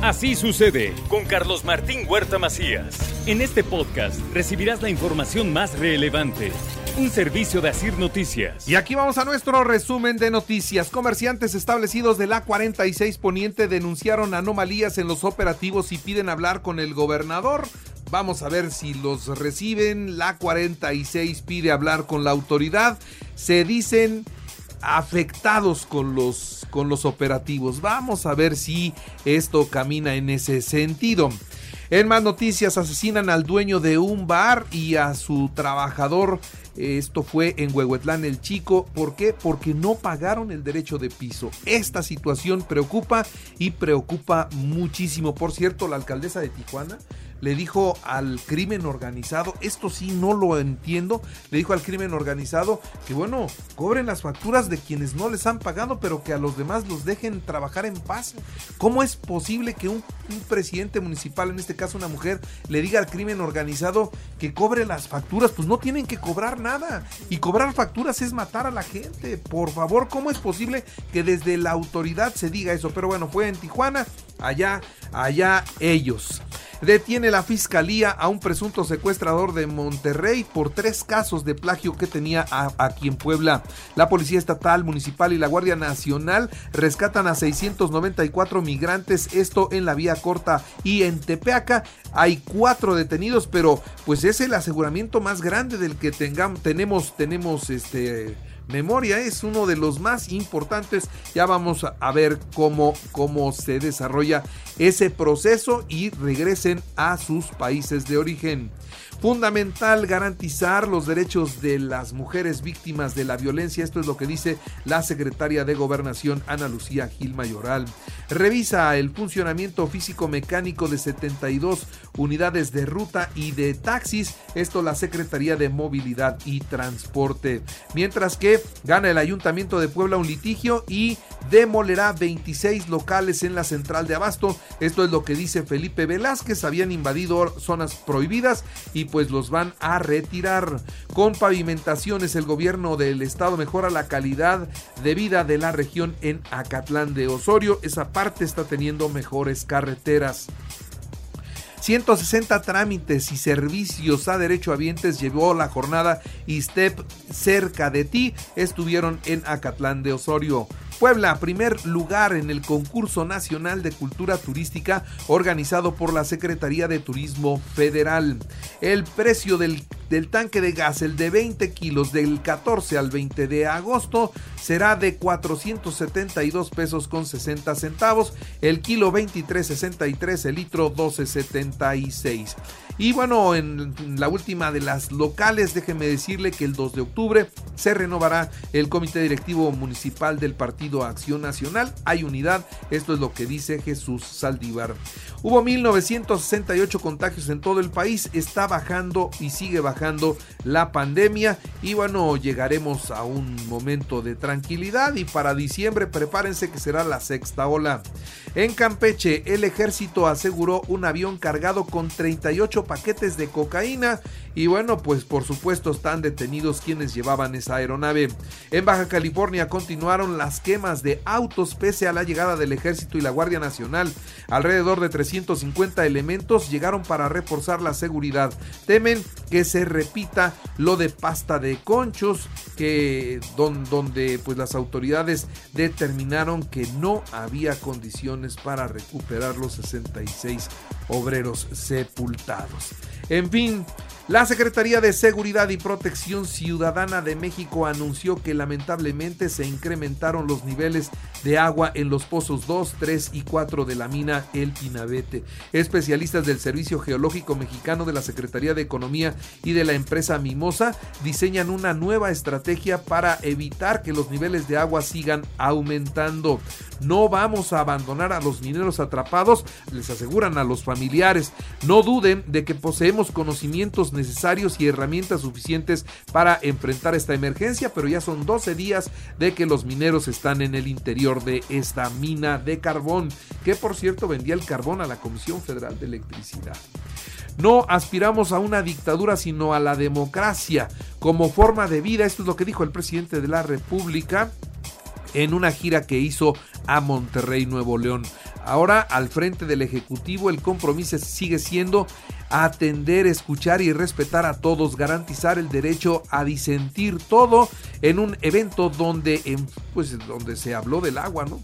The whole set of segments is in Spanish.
Así sucede con Carlos Martín Huerta Macías. En este podcast recibirás la información más relevante. Un servicio de Asir Noticias. Y aquí vamos a nuestro resumen de noticias. Comerciantes establecidos de la 46 Poniente denunciaron anomalías en los operativos y piden hablar con el gobernador. Vamos a ver si los reciben. La 46 pide hablar con la autoridad. Se dicen afectados con los, con los operativos. Vamos a ver si esto camina en ese sentido. En más noticias, asesinan al dueño de un bar y a su trabajador. Esto fue en Huehuetlán el Chico. ¿Por qué? Porque no pagaron el derecho de piso. Esta situación preocupa y preocupa muchísimo. Por cierto, la alcaldesa de Tijuana le dijo al crimen organizado, esto sí no lo entiendo, le dijo al crimen organizado que bueno, cobren las facturas de quienes no les han pagado, pero que a los demás los dejen trabajar en paz. ¿Cómo es posible que un, presidente municipal, en este caso una mujer, le diga al crimen organizado que cobre las facturas? Pues no tienen que cobrar nada. Y cobrar facturas es matar a la gente. Por favor, ¿cómo es posible que desde la autoridad se diga eso? Pero bueno, fue en Tijuana, allá, allá ellos. Detiene la fiscalía a un presunto secuestrador de Monterrey por tres casos de plagio que tenía aquí en Puebla. La Policía Estatal, Municipal y la Guardia Nacional rescatan a 694 migrantes, esto en la vía corta y en Tepeaca. Hay cuatro detenidos, pero pues es el aseguramiento más grande del que tengamos, tenemos, tenemos este memoria es uno de los más importantes. Ya vamos a ver cómo, cómo se desarrolla ese proceso y regresen a sus países de origen. Fundamental garantizar los derechos de las mujeres víctimas de la violencia. Esto es lo que dice la secretaria de Gobernación, Ana Lucía Gil Mayoral. Revisa el funcionamiento físico-mecánico de 72 unidades de ruta y de taxis. Esto la Secretaría de Movilidad y Transporte. Mientras que gana el Ayuntamiento de Puebla un litigio y demolerá 26 locales en la central de Abasto. Esto es lo que dice Felipe Velázquez. Habían invadido zonas prohibidas y pues los van a retirar. Con pavimentaciones el gobierno del estado mejora la calidad de vida de la región en Acatlán de Osorio. Esa parte está teniendo mejores carreteras. 160 trámites y servicios a derecho derechohabientes llevó la jornada ISTEP cerca de ti. Estuvieron en Acatlán de Osorio. Puebla, primer lugar en el concurso nacional de cultura turística organizado por la Secretaría de Turismo Federal. El precio del, tanque de gas, el de 20 kilos del 14 al 20 de agosto, será de 472 pesos con 60 centavos, el kilo 23.63, el litro 12.76. Y bueno, en la última de las locales, déjeme decirle que el 2 de octubre se renovará el comité directivo municipal del Partido Acción Nacional. Hay unidad, esto es lo que dice Jesús Saldívar. Hubo 1968 contagios en todo el país, está bajando y sigue bajando la pandemia y bueno, llegaremos a un momento de tranquilidad y para diciembre prepárense que será la sexta ola. En Campeche, el ejército aseguró un avión cargado con 38 paquetes de cocaína y bueno, pues por supuesto están detenidos quienes llevaban esa aeronave. En Baja California continuaron las quemas de autos pese a la llegada del ejército y la Guardia Nacional. Alrededor de 350 elementos llegaron para reforzar la seguridad. Temen que se repita lo de pasta de conchos que donde pues las autoridades determinaron que no había condiciones para recuperar los 66 obreros sepultados. En fin, la Secretaría de Seguridad y Protección Ciudadana de México anunció que lamentablemente se incrementaron los niveles de agua en los pozos 2, 3 y 4 de la mina El Pinabete. Especialistas del Servicio Geológico Mexicano de la Secretaría de Economía y de la empresa Mimosa diseñan una nueva estrategia para evitar que los niveles de agua sigan aumentando. No vamos a abandonar a los mineros atrapados, les aseguran a los familiares. No duden de que poseemos conocimientos necesarios y herramientas suficientes para enfrentar esta emergencia, pero ya son 12 días de que los mineros están en el interior de esta mina de carbón, que por cierto vendía el carbón a la Comisión Federal de Electricidad. No aspiramos a una dictadura, sino a la democracia como forma de vida. Esto es lo que dijo el presidente de la República en una gira que hizo a Monterrey, Nuevo León. Ahora al frente del Ejecutivo el compromiso sigue siendo atender, escuchar y respetar a todos, garantizar el derecho a disentir todo en un evento donde, pues, donde se habló del agua, ¿no?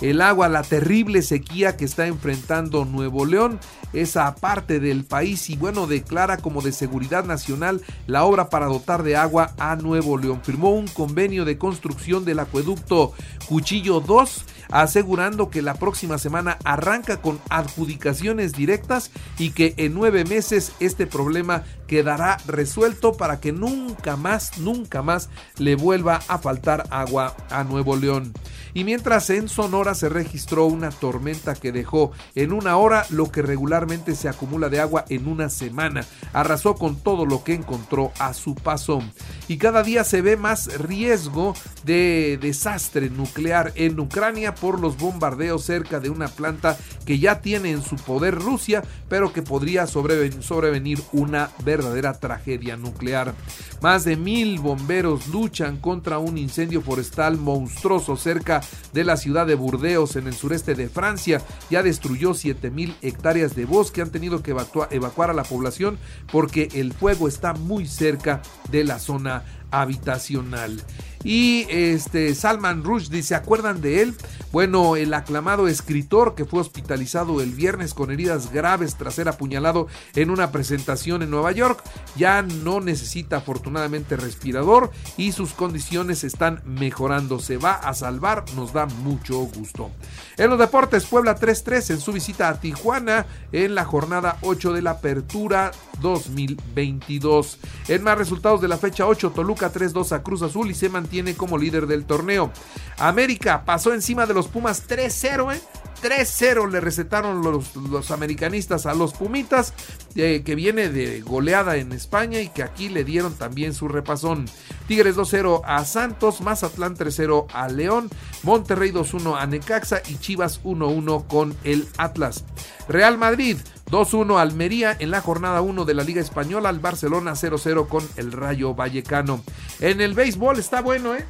El agua, la terrible sequía que está enfrentando Nuevo León, esa parte del país y bueno, declara como de seguridad nacional la obra para dotar de agua a Nuevo León. Firmó un convenio de construcción del acueducto Cuchillo 2 asegurando que la próxima semana arranca con adjudicaciones directas y que en nueve meses este problema quedará resuelto para que nunca más, nunca más le vuelva a faltar agua a Nuevo León. Y mientras en Sonora se registró una tormenta que dejó en una hora lo que regularmente se acumula de agua en una semana, arrasó con todo lo que encontró a su paso. Y cada día se ve más riesgo de desastre nuclear en Ucrania por los bombardeos cerca de una planta que ya tiene en su poder Rusia, pero que podría sobrevenir una verdadera tragedia nuclear. Más de mil bomberos luchan contra un incendio forestal monstruoso cerca de la ciudad de Burdeos en el sureste de Francia. Ya destruyó mil hectáreas de bosque. Han tenido que evacuar a la población porque el fuego está muy cerca de la zona habitacional. Y este Salman Rushdie, ¿se acuerdan de él? Bueno, el aclamado escritor que fue hospitalizado el viernes con heridas graves tras ser apuñalado en una presentación en Nueva York, ya no necesita afortunadamente respirador y sus condiciones están mejorando. Se va a salvar, nos da mucho gusto. En los deportes, Puebla 3-3 en su visita a Tijuana en la jornada 8 de la Apertura 2022. En más resultados de la fecha 8, Toluca 3-2 a Cruz Azul y se mantiene como líder del torneo. América pasó encima de los Pumas 3-0, ¿eh? 3-0 le recetaron los, americanistas a los Pumitas, eh, que viene de goleada en España y que aquí le dieron también su repasón. Tigres 2-0 a Santos, Mazatlán 3-0 a León, Monterrey 2-1 a Necaxa y Chivas 1-1 con el Atlas. Real Madrid 2-1 Almería en la jornada 1 de la Liga Española, al Barcelona 0-0 con el Rayo Vallecano. En el béisbol está bueno, ¿eh?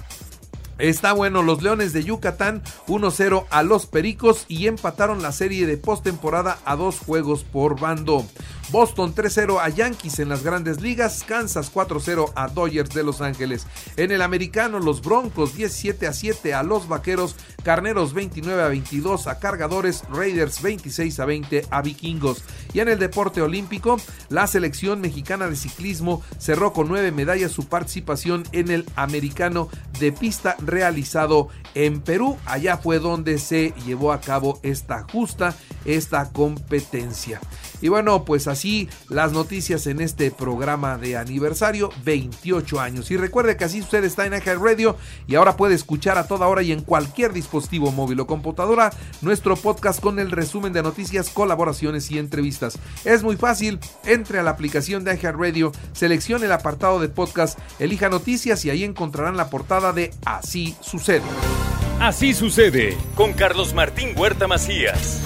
Está bueno, los Leones de Yucatán 1-0 a los Pericos y empataron la serie de postemporada a dos juegos por bando. Boston 3-0 a Yankees en las grandes ligas, Kansas 4-0 a Dodgers de Los Ángeles. En el americano, los Broncos 17 7 a los Vaqueros, Carneros 29 a 22 a Cargadores, Raiders 26 a 20 a Vikingos. Y en el deporte olímpico, la selección mexicana de ciclismo cerró con nueve medallas su participación en el americano de pista realizado en Perú. Allá fue donde se llevó a cabo esta justa, esta competencia. Y bueno, pues así las noticias en este programa de aniversario, 28 años. Y recuerde que así usted está en Eje Radio y ahora puede escuchar a toda hora y en cualquier dispositivo móvil o computadora nuestro podcast con el resumen de noticias, colaboraciones y entrevistas. Es muy fácil, entre a la aplicación de Eje Radio, seleccione el apartado de podcast, elija noticias y ahí encontrarán la portada de Así sucede. Así sucede con Carlos Martín Huerta Macías.